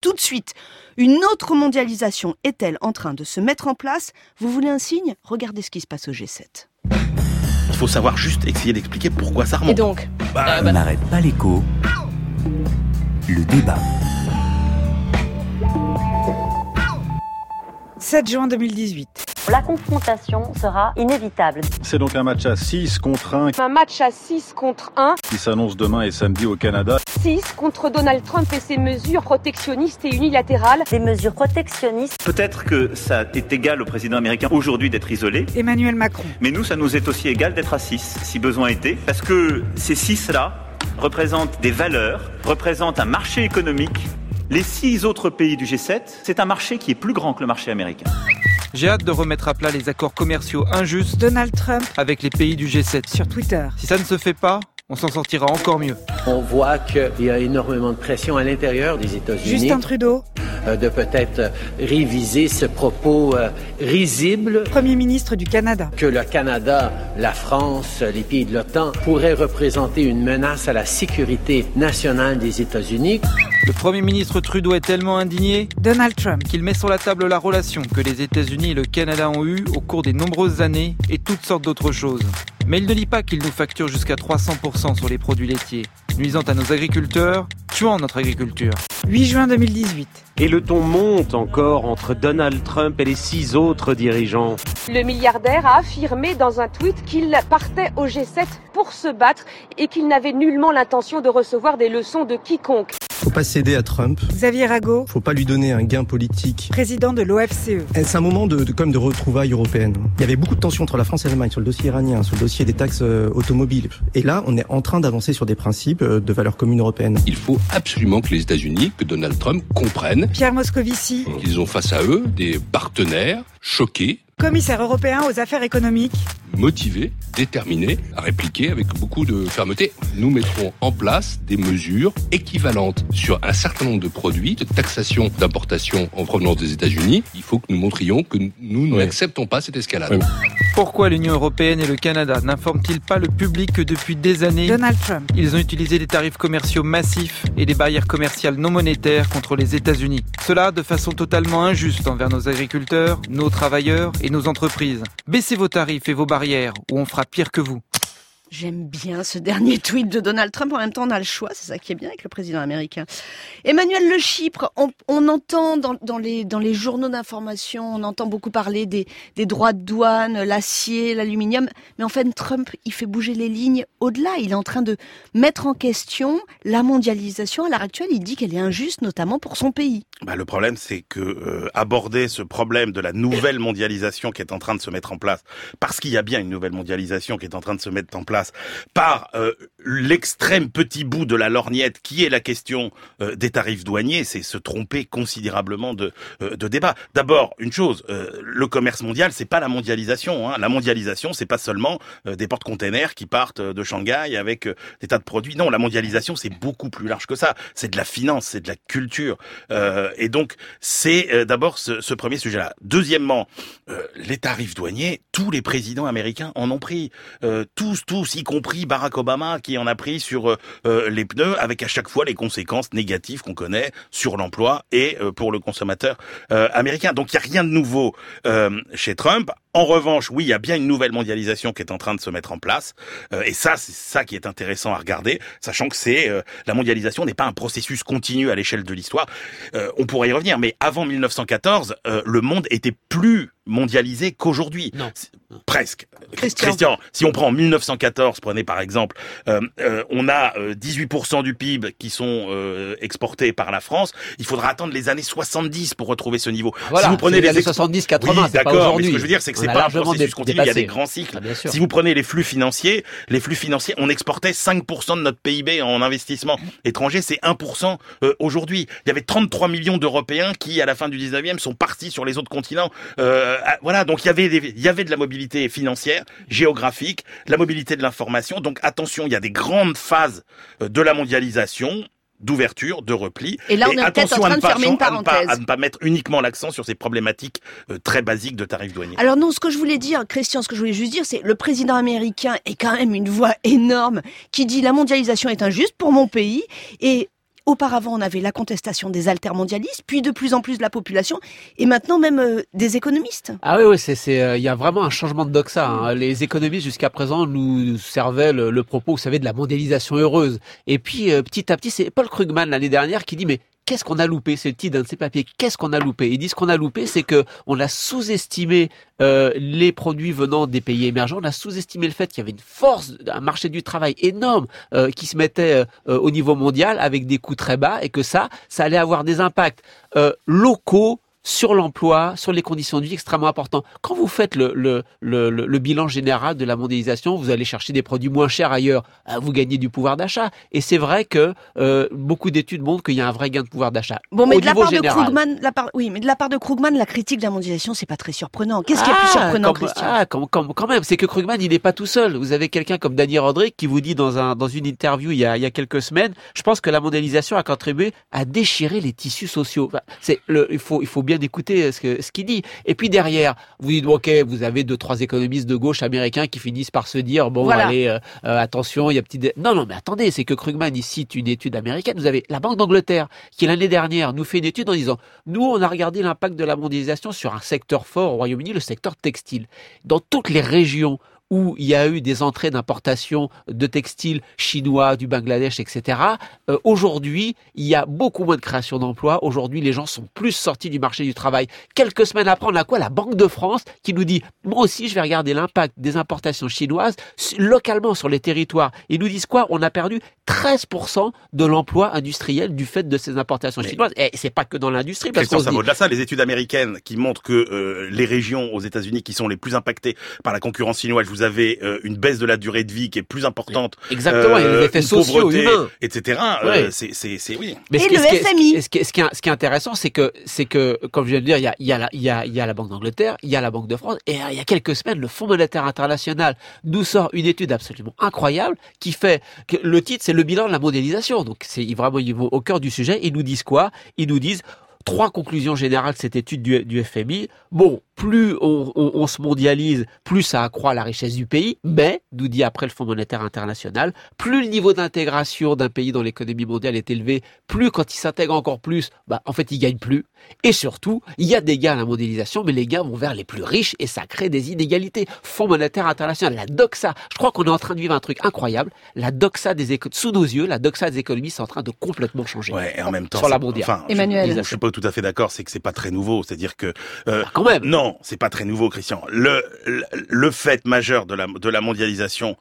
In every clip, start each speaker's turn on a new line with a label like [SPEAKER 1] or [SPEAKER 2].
[SPEAKER 1] tout de suite. Une autre mondialisation est-elle en train de se mettre en place? Vous voulez un signe? Regardez ce qui se passe au G7.
[SPEAKER 2] Il faut savoir juste essayer d'expliquer pourquoi ça remonte.
[SPEAKER 1] Et donc?
[SPEAKER 2] Bah,
[SPEAKER 3] On n'arrête pas l'écho. Le débat.
[SPEAKER 4] 7 juin 2018.
[SPEAKER 5] La confrontation sera inévitable.
[SPEAKER 6] C'est donc un match à 6 contre 1
[SPEAKER 7] Un match à 6 contre 1,
[SPEAKER 6] qui s'annonce demain et samedi au Canada.
[SPEAKER 7] 6 contre Donald Trump et ses mesures protectionnistes et unilatérales.
[SPEAKER 5] Des mesures protectionnistes.
[SPEAKER 8] Peut-être que ça est égal au président américain aujourd'hui d'être isolé,
[SPEAKER 4] Emmanuel Macron.
[SPEAKER 8] mais nous, ça nous est aussi égal d'être à 6, si besoin était, parce que ces 6-là représentent des valeurs, représentent un marché économique. Les six autres pays du G7, c'est un marché qui est plus grand que le marché américain.
[SPEAKER 9] J'ai hâte de remettre à plat les accords commerciaux injustes
[SPEAKER 4] Donald Trump
[SPEAKER 9] avec les pays du G7.
[SPEAKER 4] sur Twitter.
[SPEAKER 9] Si ça ne se fait pas, on s'en sortira encore mieux.
[SPEAKER 10] On voit qu'il y a énormément de pression à l'intérieur des États-Unis
[SPEAKER 4] Justin Trudeau,
[SPEAKER 10] de peut-être euh, réviser ce propos euh, risible
[SPEAKER 4] Premier ministre du Canada.
[SPEAKER 10] que le Canada, la France, les pays de l'OTAN pourraient représenter une menace à la sécurité nationale des États-Unis.
[SPEAKER 9] Le Premier ministre Trudeau est tellement indigné
[SPEAKER 4] Donald Trump.
[SPEAKER 9] qu'il met sur la table la relation que les États-Unis et le Canada ont eue au cours des nombreuses années et toutes sortes d'autres choses. Mais il ne lit pas qu'il nous facture jusqu'à 300% sur les produits laitiers, nuisant à nos agriculteurs, tuant notre agriculture.
[SPEAKER 4] 8 juin 2018.
[SPEAKER 11] Et le ton monte encore entre Donald Trump et les six autres dirigeants.
[SPEAKER 7] Le milliardaire a affirmé dans un tweet qu'il partait au G7 pour se battre et qu'il n'avait nullement l'intention de recevoir des leçons de quiconque.
[SPEAKER 12] Faut pas céder à Trump.
[SPEAKER 4] Xavier Rago,
[SPEAKER 12] Faut pas lui donner un gain politique.
[SPEAKER 4] président de l'OFCE.
[SPEAKER 12] C'est un moment de, de, comme de retrouvailles européennes? Il y avait beaucoup de tensions entre la France et l'Allemagne sur le dossier iranien, sur le dossier des taxes euh, automobiles. Et là, on est en train d'avancer sur des principes euh, de valeurs communes européennes.
[SPEAKER 13] Il faut absolument que les États-Unis, que Donald Trump comprennent
[SPEAKER 4] Pierre Moscovici,
[SPEAKER 13] qu'ils ont face à eux des partenaires choqués,
[SPEAKER 4] commissaire européen aux affaires économiques.
[SPEAKER 13] motivés, déterminés à répliquer avec beaucoup de fermeté. Nous mettrons en place des mesures équivalentes sur un certain nombre de produits, de taxation d'importation en provenance des États-Unis. Il faut que nous montrions que nous n'acceptons pas cette escalade.
[SPEAKER 9] Pourquoi l'Union européenne et le Canada n'informent-ils pas le public que depuis des années,
[SPEAKER 4] Donald Trump.
[SPEAKER 9] ils ont utilisé des tarifs commerciaux massifs et des barrières commerciales non monétaires contre les États-Unis Cela de façon totalement injuste envers nos agriculteurs, nos travailleurs et nos entreprises. Baissez vos tarifs et vos barrières ou on fera pire que vous.
[SPEAKER 1] J'aime bien ce dernier tweet de Donald Trump. En même temps, on a le choix. C'est ça qui est bien avec le président américain. Emmanuel Le Chypre, on, entend dans, les, journaux d'information, on entend beaucoup parler des, des droits de douane, l'acier, l'aluminium. Mais en fait, Trump, il fait bouger les lignes au-delà. Il est en train de mettre en question la mondialisation. À l'heure actuelle, il dit qu'elle est injuste, notamment pour son pays.
[SPEAKER 2] Bah, le problème, c'est que euh, aborder ce problème de la nouvelle mondialisation qui est en train de se mettre en place, parce qu'il y a bien une nouvelle mondialisation qui est en train de se mettre en place, par euh, l'extrême petit bout de la lorgnette qui est la question euh, des tarifs douaniers, c'est se tromper considérablement de, euh, de débat. D'abord, une chose, euh, le commerce mondial, c'est pas la mondialisation. Hein. La mondialisation, c'est pas seulement euh, des porte-containers qui partent de Shanghai avec euh, des tas de produits. Non, la mondialisation, c'est beaucoup plus large que ça. C'est de la finance, c'est de la culture. Euh, et donc, c'est euh, d'abord ce, ce premier sujet-là. Deuxièmement, euh, les tarifs douaniers, tous les présidents américains en ont pris. Euh, tous, tous, y compris Barack Obama, en a pris sur euh, les pneus, avec à chaque fois les conséquences négatives qu'on connaît sur l'emploi et euh, pour le consommateur euh, américain. Donc, il n'y a rien de nouveau euh, chez Trump. En revanche, oui, il y a bien une nouvelle mondialisation qui est en train de se mettre en place, Euh, et ça, c'est ça qui est intéressant à regarder, sachant que c'est euh, la mondialisation n'est pas un processus continu à l'échelle de l'histoire. Euh, on pourrait y revenir, mais avant 1914, euh, le monde était plus mondialisé qu'aujourd'hui. Presque.
[SPEAKER 1] Christian.
[SPEAKER 2] si on prend en 1914, prenez par exemple, euh, euh, on a euh, 18% du PIB qui sont euh, exportés par la France. Il faudra attendre les années 70 pour retrouver ce niveau.
[SPEAKER 14] Voilà,
[SPEAKER 2] si vous prenez
[SPEAKER 14] les
[SPEAKER 2] les
[SPEAKER 14] années
[SPEAKER 2] ex-
[SPEAKER 14] 70, 80,
[SPEAKER 2] oui, d'accord, mais ce que je veux dire, c'est que c'est pas un processus continu. Il y a des grands cycles.
[SPEAKER 14] Ah,
[SPEAKER 2] si vous prenez les flux financiers, les flux financiers, on exportait 5% de notre PIB en investissement étranger, c'est 1% euh, aujourd'hui. Il y avait 33 millions d'Européens qui, à la fin du 19e, sont partis sur les autres continents. Euh, voilà, donc il y avait des- il y avait de la mobilité financière, géographique, de la mobilité de l'information. Donc attention, il y a des grandes phases euh, de la mondialisation d'ouverture, de repli.
[SPEAKER 1] Et là, on est peut-être en train de
[SPEAKER 2] pas
[SPEAKER 1] fermer une
[SPEAKER 2] chan- à ne pas-
[SPEAKER 1] parenthèse.
[SPEAKER 2] à ne pas mettre uniquement l'accent sur ces problématiques euh, très basiques de tarifs douaniers.
[SPEAKER 1] Alors non, ce que je voulais dire, Christian, ce que je voulais juste dire, c'est le président américain est quand même une voix énorme qui dit la mondialisation est injuste pour mon pays et Auparavant, on avait la contestation des altermondialistes, puis de plus en plus de la population, et maintenant même euh, des économistes.
[SPEAKER 14] Ah oui, oui, c'est, c'est, euh, il y a vraiment un changement de doxa. Hein. Les économistes jusqu'à présent nous servaient le, le, propos, vous savez, de la mondialisation heureuse. Et puis euh, petit à petit, c'est Paul Krugman l'année dernière qui dit mais qu'est-ce qu'on a loupé C'est le titre d'un de ces papiers. Qu'est-ce qu'on a loupé? Il dit ce qu'on a loupé, c'est que on a sous-estimé euh, les produits venant des pays émergents. On a sous-estimé le fait qu'il y avait une force, un marché du travail énorme euh, qui se mettait euh, au niveau mondial avec des coûts très bas et que ça, ça allait avoir des impacts locaux sur l'emploi, sur les conditions de vie extrêmement importants. Quand vous faites le, le, le, le, bilan général de la mondialisation, vous allez chercher des produits moins chers ailleurs, euh, vous gagnez du pouvoir d'achat. Et c'est vrai que euh, beaucoup d'études montrent qu'il y a un vrai gain de pouvoir d'achat.
[SPEAKER 1] Bon, mais
[SPEAKER 14] Au
[SPEAKER 1] de la part
[SPEAKER 14] général.
[SPEAKER 1] de Krugman, la part, oui, mais de la part de Krugman, la critique de la mondialisation, c'est pas très surprenant. Qu'est-ce qui est plus
[SPEAKER 14] Ah,
[SPEAKER 1] surprenant,
[SPEAKER 14] comme-
[SPEAKER 1] Christian?
[SPEAKER 14] ah, quand même, c'est que Krugman, il n'est pas tout seul. Vous avez quelqu'un comme Daniel Rodrigue qui vous dit dans, un, dans une interview il y, a, il y a quelques semaines, je pense que la mondialisation a contribué à déchirer les tissus sociaux. Enfin, c'est le, il, faut, il faut bien écouter ce que ce qu'il dit. Et puis derrière, vous dites, ok, vous avez deux, trois économistes de gauche américains qui finissent par se dire, bon,
[SPEAKER 1] Voilà.
[SPEAKER 14] allez, euh, euh, attention, il y a petit... dé- Non, non, mais attendez, c'est que Krugman, il cite une étude américaine. Vous avez la Banque d'Angleterre, qui l'année dernière nous fait une étude en disant, nous, on a regardé l'impact de la mondialisation sur un secteur fort au Royaume-Uni, le secteur textile. Dans toutes les régions où il y a eu des entrées d'importation de textiles chinois, du Bangladesh, etc. euh, aujourd'hui, il y a beaucoup moins de création d'emplois. Aujourd'hui, les gens sont plus sortis du marché du travail. Quelques semaines après, on a quoi? La Banque de France qui nous dit, moi aussi, je vais regarder l'impact des importations chinoises localement sur les territoires. Ils nous disent quoi? On a perdu 13% de l'emploi industriel du fait de ces importations chinoises. Et c'est pas que dans l'industrie, parce qu'on
[SPEAKER 2] ça
[SPEAKER 14] dit,
[SPEAKER 2] vaut de la ça. Les études américaines qui montrent que euh, les régions aux États-Unis qui sont les plus impactées par la concurrence chinoise, vous avez euh, une baisse de la durée de vie qui est plus importante.
[SPEAKER 14] Exactement, y a des effets
[SPEAKER 2] une
[SPEAKER 14] sociaux,
[SPEAKER 2] pauvreté,
[SPEAKER 14] humains.
[SPEAKER 2] etc. Euh,
[SPEAKER 14] Ouais.
[SPEAKER 2] c'est, c'est, c'est oui.
[SPEAKER 14] Mais ce
[SPEAKER 1] Et
[SPEAKER 14] qui-
[SPEAKER 1] le
[SPEAKER 14] ce est-
[SPEAKER 1] FMI.
[SPEAKER 14] Ce qui, est, ce, qui est, ce qui est intéressant, c'est que, c'est que, comme je viens de dire, il y a, il y, a la, il y, a, il y a la Banque d'Angleterre, il y a la Banque de France, et euh, il y a quelques semaines, le Fonds monétaire international nous sort une étude absolument incroyable qui fait que le titre, c'est le bilan de la mondialisation. Donc, c'est vraiment, ils vont au cœur du sujet. Ils nous disent quoi? Ils nous disent trois conclusions générales de cette étude du, du FMI. Bon, plus on, on- on se mondialise, plus ça accroît la richesse du pays, mais, nous dit après le Fonds monétaire international, plus le niveau d'intégration d'un pays dans l'économie mondiale est élevé, plus quand il s'intègre encore plus, bah, en fait, il gagne plus. Et surtout, il y a des gains à la mondialisation, mais les gains vont vers les plus riches et ça crée des inégalités. Fonds monétaire international, la doxa, je crois qu'on est en train de vivre un truc incroyable. La doxa des éco- sous nos yeux, la doxa des économies, c'est en train de complètement changer.
[SPEAKER 2] Ouais, et en même temps,
[SPEAKER 14] sur la mondiale.
[SPEAKER 2] Enfin,
[SPEAKER 1] Emmanuel.
[SPEAKER 2] Je, je suis pas tout à fait d'accord, c'est que c'est pas très nouveau. C'est-à-dire que euh,
[SPEAKER 14] quand même.
[SPEAKER 2] non, c'est pas très nouveau, Christian. Le fait majeur de la mondialisation.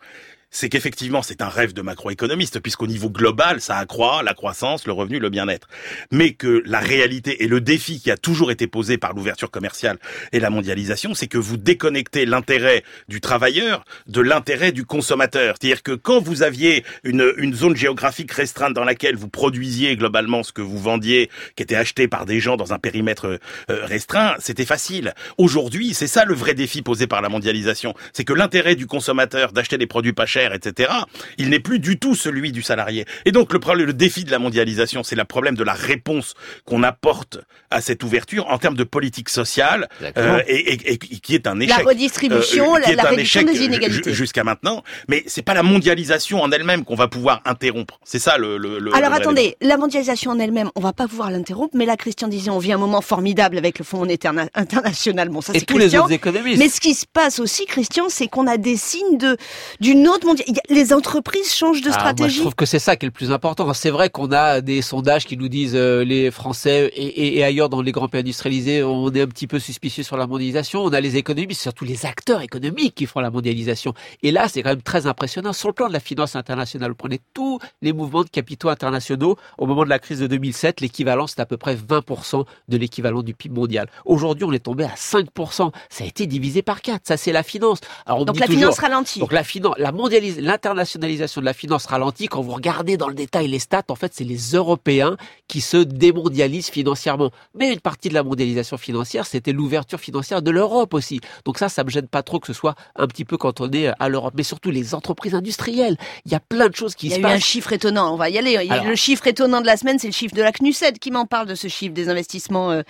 [SPEAKER 2] C'est qu'effectivement, c'est un rêve de macroéconomiste, puisqu'au niveau global, ça accroît la croissance, le revenu, le bien-être. Mais que la réalité et le défi qui a toujours été posé par l'ouverture commerciale et la mondialisation, c'est que vous déconnectez l'intérêt du travailleur de l'intérêt du consommateur. C'est-à-dire que quand vous aviez une, une zone géographique restreinte dans laquelle vous produisiez globalement ce que vous vendiez, qui était acheté par des gens dans un périmètre euh, restreint, c'était facile. Aujourd'hui, c'est ça le vrai défi posé par la mondialisation. C'est que l'intérêt du consommateur d'acheter des produits pas chers, etc., il n'est plus du tout celui du salarié. Et donc le problème, le défi de la mondialisation, c'est le problème de la réponse qu'on apporte à cette ouverture en termes de politique sociale, euh, et, et- et qui est un échec.
[SPEAKER 1] La redistribution,
[SPEAKER 2] Euh, qui
[SPEAKER 1] la-
[SPEAKER 2] est
[SPEAKER 1] la
[SPEAKER 2] un
[SPEAKER 1] réduction
[SPEAKER 2] échec
[SPEAKER 1] des inégalités.
[SPEAKER 2] ju- jusqu'à maintenant. Mais c'est pas la mondialisation en elle-même qu'on va pouvoir interrompre. C'est ça le. le, le-
[SPEAKER 1] Alors
[SPEAKER 2] le
[SPEAKER 1] attendez, la mondialisation en elle-même, on va pas pouvoir l'interrompre, mais là, Christian disait, on vit un moment formidable avec le Fonds monétaire na- international. Bon, ça
[SPEAKER 14] Et
[SPEAKER 1] c'est
[SPEAKER 14] tous les
[SPEAKER 1] Christian.
[SPEAKER 14] autres économistes.
[SPEAKER 1] Mais ce qui se passe aussi, Christian, c'est qu'on a des signes de d'une autre mondialisation. Les entreprises changent de
[SPEAKER 14] Ah, moi, je
[SPEAKER 1] stratégie.
[SPEAKER 14] trouve que c'est ça qui est le plus important. C'est vrai qu'on a des sondages qui nous disent euh, les Français et, et- et ailleurs dans les grands pays industrialisés, on est un petit peu suspicieux sur la mondialisation. On a les économistes, surtout les acteurs économiques qui font la mondialisation. Et là, c'est quand même très impressionnant. Sur le plan de la finance internationale, vous prenez tous les mouvements de capitaux internationaux. Au moment de la crise de 2007, l'équivalent, c'est à peu près 20% de l'équivalent du PIB mondial. Aujourd'hui, on est tombé à 5%. Ça a été divisé par 4. Ça, c'est la finance. Alors, on me
[SPEAKER 1] Donc
[SPEAKER 14] dit
[SPEAKER 1] la
[SPEAKER 14] toujours-
[SPEAKER 1] finance ralentit.
[SPEAKER 14] Donc la finance, la mondialis- l'internationalisation de la finance ralentit. Quand vous regardez dans le détail les stats, en fait, c'est les Européens qui se démondialisent financièrement. Mais une partie de la mondialisation financière, c'était l'ouverture financière de l'Europe aussi. Donc ça, ça me gêne pas trop que ce soit un petit peu cantonné à l'Europe. Mais surtout les entreprises industrielles. Il y a plein de choses qui
[SPEAKER 1] Il y a
[SPEAKER 14] se
[SPEAKER 1] eu un
[SPEAKER 14] passent.
[SPEAKER 1] chiffre étonnant, on va y aller.
[SPEAKER 14] Alors-
[SPEAKER 1] le chiffre étonnant de la semaine, c'est le chiffre de la CNUSED qui m'en parle de ce chiffre des investissements euh,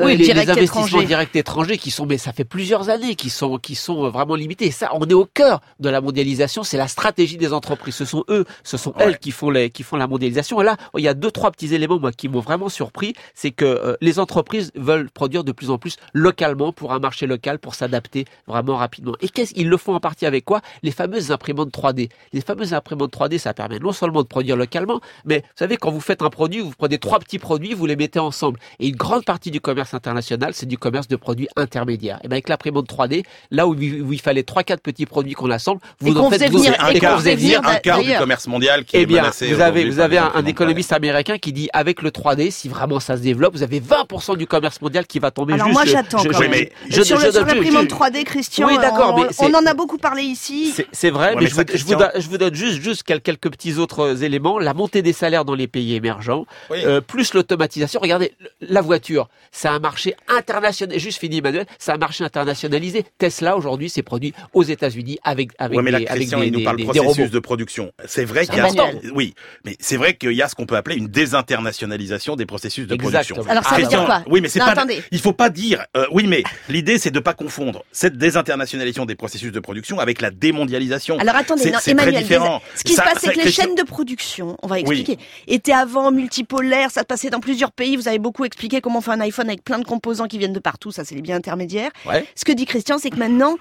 [SPEAKER 1] euh,
[SPEAKER 14] Oui, les, les
[SPEAKER 1] directs
[SPEAKER 14] investissements
[SPEAKER 1] étrangers.
[SPEAKER 14] directs étrangers qui sont, mais ça fait plusieurs années, qui sont, qui sont vraiment limités. Et ça, on est au cœur de la mondialisation. C'est c'est la stratégie des entreprises. Ce sont eux, ce sont elles qui font les, qui font la mondialisation. Et là, il y a deux, trois petits éléments moi qui m'ont vraiment surpris, c'est que euh, les entreprises veulent produire de plus en plus localement pour un marché local, pour s'adapter vraiment rapidement. Et qu'est-ce ils le font en partie avec quoi? Les fameuses imprimantes 3D. Les fameuses imprimantes 3D, ça permet non seulement de produire localement, mais vous savez quand vous faites un produit, vous prenez trois petits produits, vous les mettez ensemble. Et une grande partie du commerce international, c'est du commerce de produits intermédiaires. Et bien avec l'imprimante 3D, là où, il- où il fallait trois quatre petits produits qu'on assemble, vous
[SPEAKER 1] Et
[SPEAKER 14] en faites vous-
[SPEAKER 1] venir-
[SPEAKER 14] et qu'on faisait
[SPEAKER 1] faisait venir
[SPEAKER 2] un quart du commerce mondial qui
[SPEAKER 14] eh
[SPEAKER 2] est
[SPEAKER 14] bien,
[SPEAKER 2] menacé
[SPEAKER 14] vous avez, vous avez un, un économiste américain qui dit avec le 3D, si vraiment ça se développe, vous avez 20% du commerce mondial qui va tomber
[SPEAKER 1] Alors
[SPEAKER 14] juste.
[SPEAKER 1] moi j'attends
[SPEAKER 14] je- je- mais
[SPEAKER 1] sur
[SPEAKER 14] je-
[SPEAKER 1] sur l'imprimante
[SPEAKER 14] je-
[SPEAKER 1] 3D, Christian,
[SPEAKER 14] Oui, d'accord,
[SPEAKER 1] on, en a beaucoup parlé ici.
[SPEAKER 14] C'est- vrai,
[SPEAKER 2] Ouais,
[SPEAKER 14] mais,
[SPEAKER 2] mais
[SPEAKER 14] je,
[SPEAKER 2] ça,
[SPEAKER 14] vous, vous donne, je vous donne juste, juste quel- quelques petits autres éléments. La montée des salaires dans les pays émergents, euh, plus l'automatisation. Regardez, la voiture, c'est un marché international. Juste fini, Emmanuel, c'est un marché internationalisé. Tesla aujourd'hui, c'est produit aux États-Unis avec avec
[SPEAKER 2] ouais, mais
[SPEAKER 14] des, avec
[SPEAKER 2] Christian,
[SPEAKER 14] des,
[SPEAKER 2] nous parle
[SPEAKER 14] des-
[SPEAKER 2] processus de production. C'est vrai qu'il y a, oui, mais c'est vrai qu'il y a ce qu'on peut appeler une désinternationalisation des processus de
[SPEAKER 14] Exactement.
[SPEAKER 2] production.
[SPEAKER 1] Alors ça veut dire quoi
[SPEAKER 2] Oui, mais c'est pas.
[SPEAKER 1] attendez.
[SPEAKER 2] Il faut pas dire. euh, oui, mais l'idée, c'est de pas confondre cette désinternationalisation des processus de production avec la démondialisation.
[SPEAKER 1] Alors attendez, non,
[SPEAKER 2] c'est très
[SPEAKER 1] Emmanuel,
[SPEAKER 2] différent.
[SPEAKER 1] ce qui
[SPEAKER 2] Ça-
[SPEAKER 1] se passe, c'est que les chaînes de production, on va
[SPEAKER 2] Oui.
[SPEAKER 1] expliquer, étaient avant multipolaires, ça se passait dans plusieurs pays, vous avez beaucoup expliqué comment on fait un iPhone avec plein de composants qui viennent de partout, ça c'est les biens intermédiaires.
[SPEAKER 14] Ouais.
[SPEAKER 1] Ce que dit Christian, c'est que maintenant,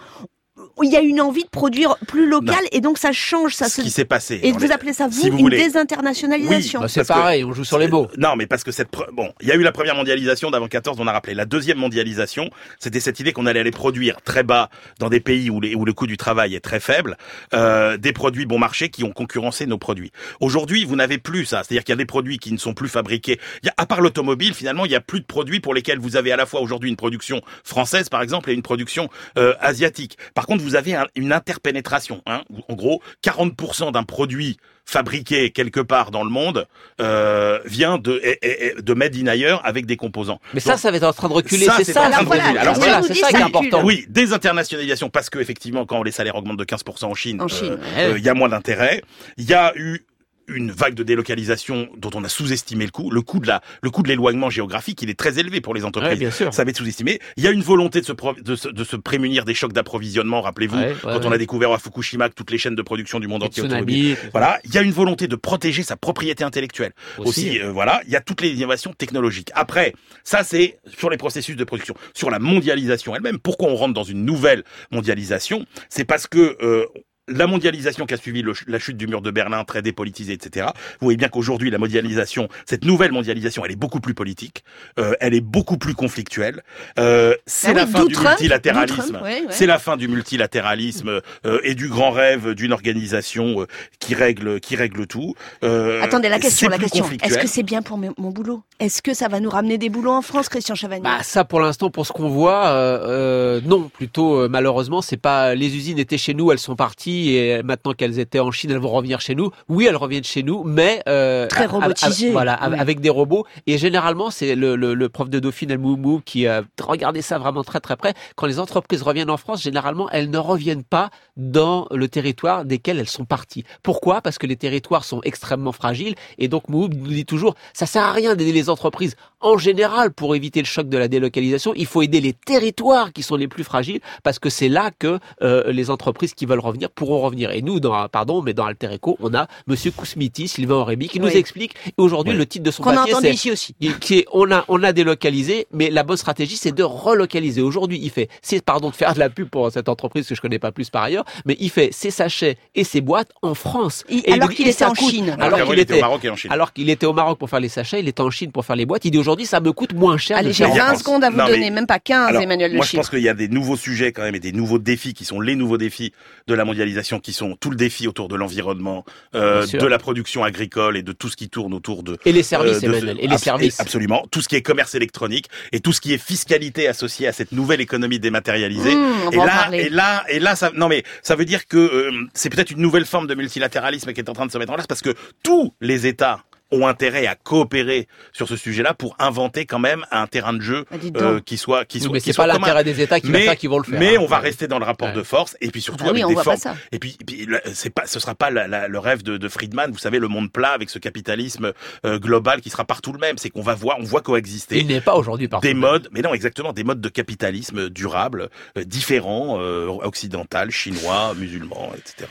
[SPEAKER 1] il y a une envie de produire plus local
[SPEAKER 2] Non.
[SPEAKER 1] et donc ça change, ça
[SPEAKER 2] ce
[SPEAKER 1] se...
[SPEAKER 2] qui s'est passé.
[SPEAKER 1] Et vous appelez ça, vous,
[SPEAKER 2] si vous
[SPEAKER 1] une
[SPEAKER 2] voulez.
[SPEAKER 1] désinternationalisation
[SPEAKER 14] Bah, c'est
[SPEAKER 2] que-
[SPEAKER 14] pareil, on joue sur les mots.
[SPEAKER 2] Non, mais parce que cette pre- bon, il y a eu la première mondialisation d'avant 14, on a rappelé. La deuxième mondialisation, c'était cette idée qu'on allait aller produire très bas dans des pays où, les, où le coût du travail est très faible, euh, des produits bon marché qui ont concurrencé nos produits. Aujourd'hui, vous n'avez plus ça, c'est-à-dire qu'il y a des produits qui ne sont plus fabriqués. Il y a, à part l'automobile, finalement, il y a plus de produits pour lesquels vous avez à la fois aujourd'hui une production française, par exemple, et une production euh, asiatique. Par contre, vous avez un- une interpénétration. Hein. En gros, 40% d'un produit fabriqué quelque part dans le monde euh, vient de, est de made in ailleurs avec des composants.
[SPEAKER 14] Mais ça,
[SPEAKER 2] Donc,
[SPEAKER 14] ça va être en train de reculer.
[SPEAKER 2] ça,
[SPEAKER 14] C'est ça,
[SPEAKER 2] reculer. Alors
[SPEAKER 14] voilà,
[SPEAKER 1] voilà,
[SPEAKER 14] c'est ça qui est
[SPEAKER 1] ça
[SPEAKER 14] important.
[SPEAKER 2] oui, désinternationalisation parce que effectivement quand les salaires augmentent de 15% en Chine,
[SPEAKER 1] En Chine,
[SPEAKER 2] euh, euh, il y a moins d'intérêt. Il y a eu une vague de délocalisation dont on a sous-estimé le coût. Le coût de la, le coût de l'éloignement géographique, il est très élevé pour les
[SPEAKER 14] Ouais,
[SPEAKER 2] entreprises.
[SPEAKER 14] bien sûr.
[SPEAKER 2] Ça va être sous-estimé. Il y a une volonté de se, pro- de se, de se prémunir des chocs d'approvisionnement. Rappelez-vous,
[SPEAKER 14] Ouais, ouais,
[SPEAKER 2] quand on
[SPEAKER 14] ouais.
[SPEAKER 2] a découvert à Fukushima que toutes les chaînes de production du monde entier automobiles
[SPEAKER 14] tsunamis.
[SPEAKER 2] voilà, il y a une volonté de protéger sa propriété intellectuelle.
[SPEAKER 14] Aussi.
[SPEAKER 2] Aussi, euh, voilà, il y a toutes les innovations technologiques. Après, ça c'est sur les processus de production, sur la mondialisation elle-même. Pourquoi on rentre dans une nouvelle mondialisation? C'est parce que euh, la mondialisation qui a suivi le- la chute du mur de Berlin, très dépolitisée, etc. Vous voyez bien qu'aujourd'hui, la mondialisation, cette nouvelle mondialisation, elle est beaucoup plus politique, euh, elle est beaucoup plus conflictuelle. Euh, c'est
[SPEAKER 1] Ah
[SPEAKER 2] la
[SPEAKER 1] oui,
[SPEAKER 2] fin du multilatéralisme. C'est la fin du multilatéralisme euh, et du grand rêve d'une organisation euh, qui règle, qui règle tout. Euh,
[SPEAKER 1] Attendez, la question, la. Est-ce que c'est bien pour mon boulot? Est-ce que ça va nous ramener des boulots en France, Christian Chavagnat
[SPEAKER 14] Bah ça pour l'instant pour ce qu'on voit euh, euh, non plutôt euh, malheureusement c'est pas les usines étaient chez nous elles sont parties et maintenant qu'elles étaient en Chine elles vont revenir chez nous. Oui elles reviennent chez nous mais euh,
[SPEAKER 1] Très robotisées.
[SPEAKER 14] voilà avec des robots. Et généralement c'est le, le, le prof de Dauphine El Moumou qui a regardé ça vraiment très très près. Quand les entreprises reviennent en France généralement elles ne reviennent pas dans le territoire desquels elles sont parties. Pourquoi? Parce que les territoires sont extrêmement fragiles. Et donc Moumou nous dit toujours ça sert à rien d'aider les entreprises. En général pour éviter le choc de la délocalisation il faut aider les territoires qui sont les plus fragiles parce que c'est là que euh, les entreprises qui veulent revenir pourront revenir et nous dans pardon mais dans Alter Eco on a monsieur Kousmiti Sylvain Aurébi qui nous explique aujourd'hui le titre de son
[SPEAKER 1] Qu'on a
[SPEAKER 14] papier
[SPEAKER 1] entendu
[SPEAKER 14] c'est
[SPEAKER 1] ici aussi.
[SPEAKER 14] qui est on a on a délocalisé mais la bonne stratégie c'est de relocaliser aujourd'hui il fait c'est pardon de faire de la pub pour cette entreprise que je connais pas plus par ailleurs mais il fait ses sachets et ses boîtes en France
[SPEAKER 1] Il-
[SPEAKER 14] Et
[SPEAKER 1] alors qu'il était en
[SPEAKER 14] coûte-
[SPEAKER 1] Chine.
[SPEAKER 14] alors qu'il
[SPEAKER 2] il était au Maroc et en Chine.
[SPEAKER 14] alors qu'il était au Maroc pour faire les sachets il était en Chine pour faire les boîtes il dit aujourd'hui ça me coûte moins cher
[SPEAKER 1] Allez, j'ai
[SPEAKER 14] faire en
[SPEAKER 1] 20
[SPEAKER 14] France.
[SPEAKER 1] secondes à vous
[SPEAKER 2] Non, mais-
[SPEAKER 1] donner, même pas 15,
[SPEAKER 2] Alors,
[SPEAKER 1] Emmanuel Le
[SPEAKER 2] moi, je pense qu'il y a des nouveaux sujets quand même et des nouveaux défis qui sont les nouveaux défis de la mondialisation, qui sont tout le défi autour de l'environnement, euh, de la production agricole et de tout ce qui tourne autour de
[SPEAKER 14] Et les services,
[SPEAKER 2] de ce-
[SPEAKER 14] Emmanuel, et les services.
[SPEAKER 2] Absolument, tout ce qui est commerce électronique et tout ce qui est fiscalité associée à cette nouvelle économie dématérialisée.
[SPEAKER 1] Mmh,
[SPEAKER 2] et là,
[SPEAKER 1] parler.
[SPEAKER 2] et là, et là, ça, non mais ça veut dire que euh, c'est peut-être une nouvelle forme de multilatéralisme qui est en train de se mettre en place parce que tous les États ont intérêt à coopérer sur ce sujet-là pour inventer quand même un terrain de jeu
[SPEAKER 1] Ah,
[SPEAKER 2] euh, qui soit qui
[SPEAKER 14] Oui,
[SPEAKER 2] soit
[SPEAKER 14] mais c'est pas l'intérêt des États qui
[SPEAKER 2] mais,
[SPEAKER 14] vont le faire,
[SPEAKER 2] Mais
[SPEAKER 14] hein.
[SPEAKER 2] on va
[SPEAKER 14] Ouais.
[SPEAKER 2] rester dans le rapport
[SPEAKER 14] Ouais.
[SPEAKER 2] de force et puis surtout
[SPEAKER 1] Ah oui,
[SPEAKER 2] avec
[SPEAKER 1] on
[SPEAKER 2] des
[SPEAKER 1] voit pas
[SPEAKER 2] formes.
[SPEAKER 1] ça.
[SPEAKER 2] Et puis, puis c'est pas, ce sera pas la- la- le rêve de, de Friedman. Vous savez, le monde plat avec ce capitalisme euh, global qui sera partout le même. C'est qu'on va voir, on voit coexister
[SPEAKER 14] il n'est pas aujourd'hui partout
[SPEAKER 2] des modes, mais non, exactement, des modes de capitalisme durable, euh, différents, euh, occidental, chinois, musulmans, etc.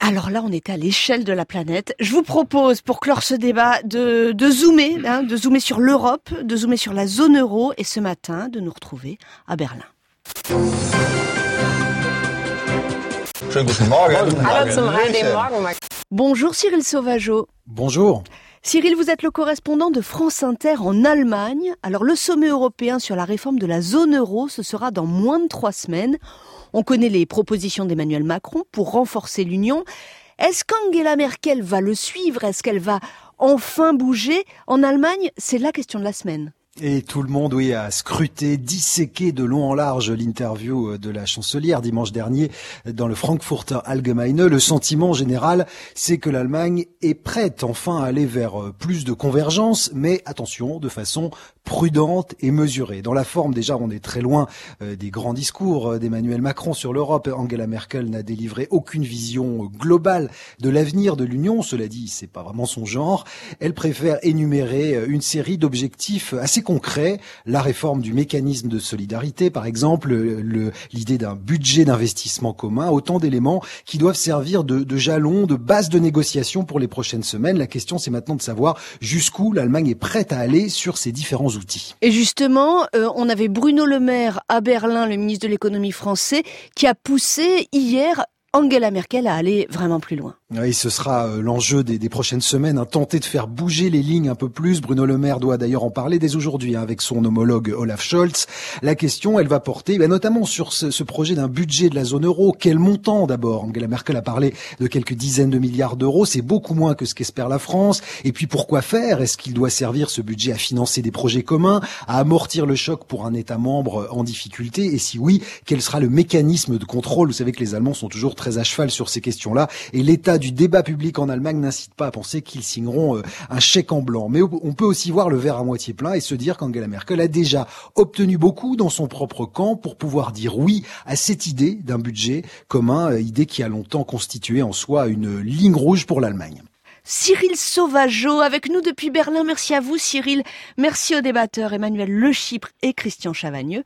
[SPEAKER 1] Alors là, on était à l'échelle de la planète. Je vous propose, pour clore ce débat, de, de zoomer, hein, de zoomer sur l'Europe, de zoomer sur la zone euro, et ce matin, de nous retrouver à Berlin. Bonjour Cyril Sauvageau.
[SPEAKER 15] Bonjour.
[SPEAKER 1] Cyril, vous êtes le correspondant de France Inter en Allemagne. Alors le sommet européen sur la réforme de la zone euro, ce sera dans moins de trois semaines. On connaît les propositions d'Emmanuel Macron pour renforcer l'Union. Est-ce qu'Angela Merkel va le suivre? Est-ce qu'elle va enfin bouger? En Allemagne, c'est la question de la semaine.
[SPEAKER 15] Et tout le monde, oui, a scruté, disséqué de long en large l'interview de la chancelière dimanche dernier dans le Frankfurter Allgemeine. Le sentiment général, c'est que l'Allemagne est prête enfin à aller vers plus de convergence, mais attention, de façon prudente et mesurée. Dans la forme, déjà, on est très loin des grands discours d'Emmanuel Macron sur l'Europe. Angela Merkel n'a délivré aucune vision globale de l'avenir de l'Union. Cela dit, c'est pas vraiment son genre. Elle préfère énumérer une série d'objectifs assez concret, la réforme du mécanisme de solidarité, par exemple, l'idée d'un budget d'investissement commun, autant d'éléments qui doivent servir de, de jalons, de base de négociation pour les prochaines semaines. La question, c'est maintenant de savoir jusqu'où l'Allemagne est prête à aller sur ces différents outils.
[SPEAKER 1] Et justement, euh, on avait Bruno Le Maire à Berlin, le ministre de l'économie français, qui a poussé hier Angela Merkel à aller vraiment plus loin.
[SPEAKER 15] Oui, ce sera l'enjeu des, des, prochaines semaines, hein, tenter de faire bouger les lignes un peu plus. Bruno Le Maire doit d'ailleurs en parler dès aujourd'hui hein, avec son homologue Olaf Scholz. La question, elle va porter ben, notamment sur ce, ce projet d'un budget de la zone euro. Quel montant d'abord? Angela Merkel a parlé de quelques dizaines de milliards d'euros. C'est beaucoup moins que ce qu'espère la France. Et puis pourquoi faire? Est-ce qu'il doit servir ce budget à financer des projets communs, à amortir le choc pour un État membre en difficulté? Et si oui, quel sera le mécanisme de contrôle? Vous savez que les Allemands sont toujours très à cheval sur ces questions-là. Et l'État du débat public en Allemagne n'incite pas à penser qu'ils signeront un chèque en blanc. Mais on peut aussi voir le verre à moitié plein et se dire qu'Angela Merkel a déjà obtenu beaucoup dans son propre camp pour pouvoir dire oui à cette idée d'un budget commun, idée qui a longtemps constitué en soi une ligne rouge pour l'Allemagne.
[SPEAKER 1] Cyril Sauvageau avec nous depuis Berlin. Merci à vous Cyril. Merci aux débatteurs Emmanuel Le Chypre et Christian Chavagneux.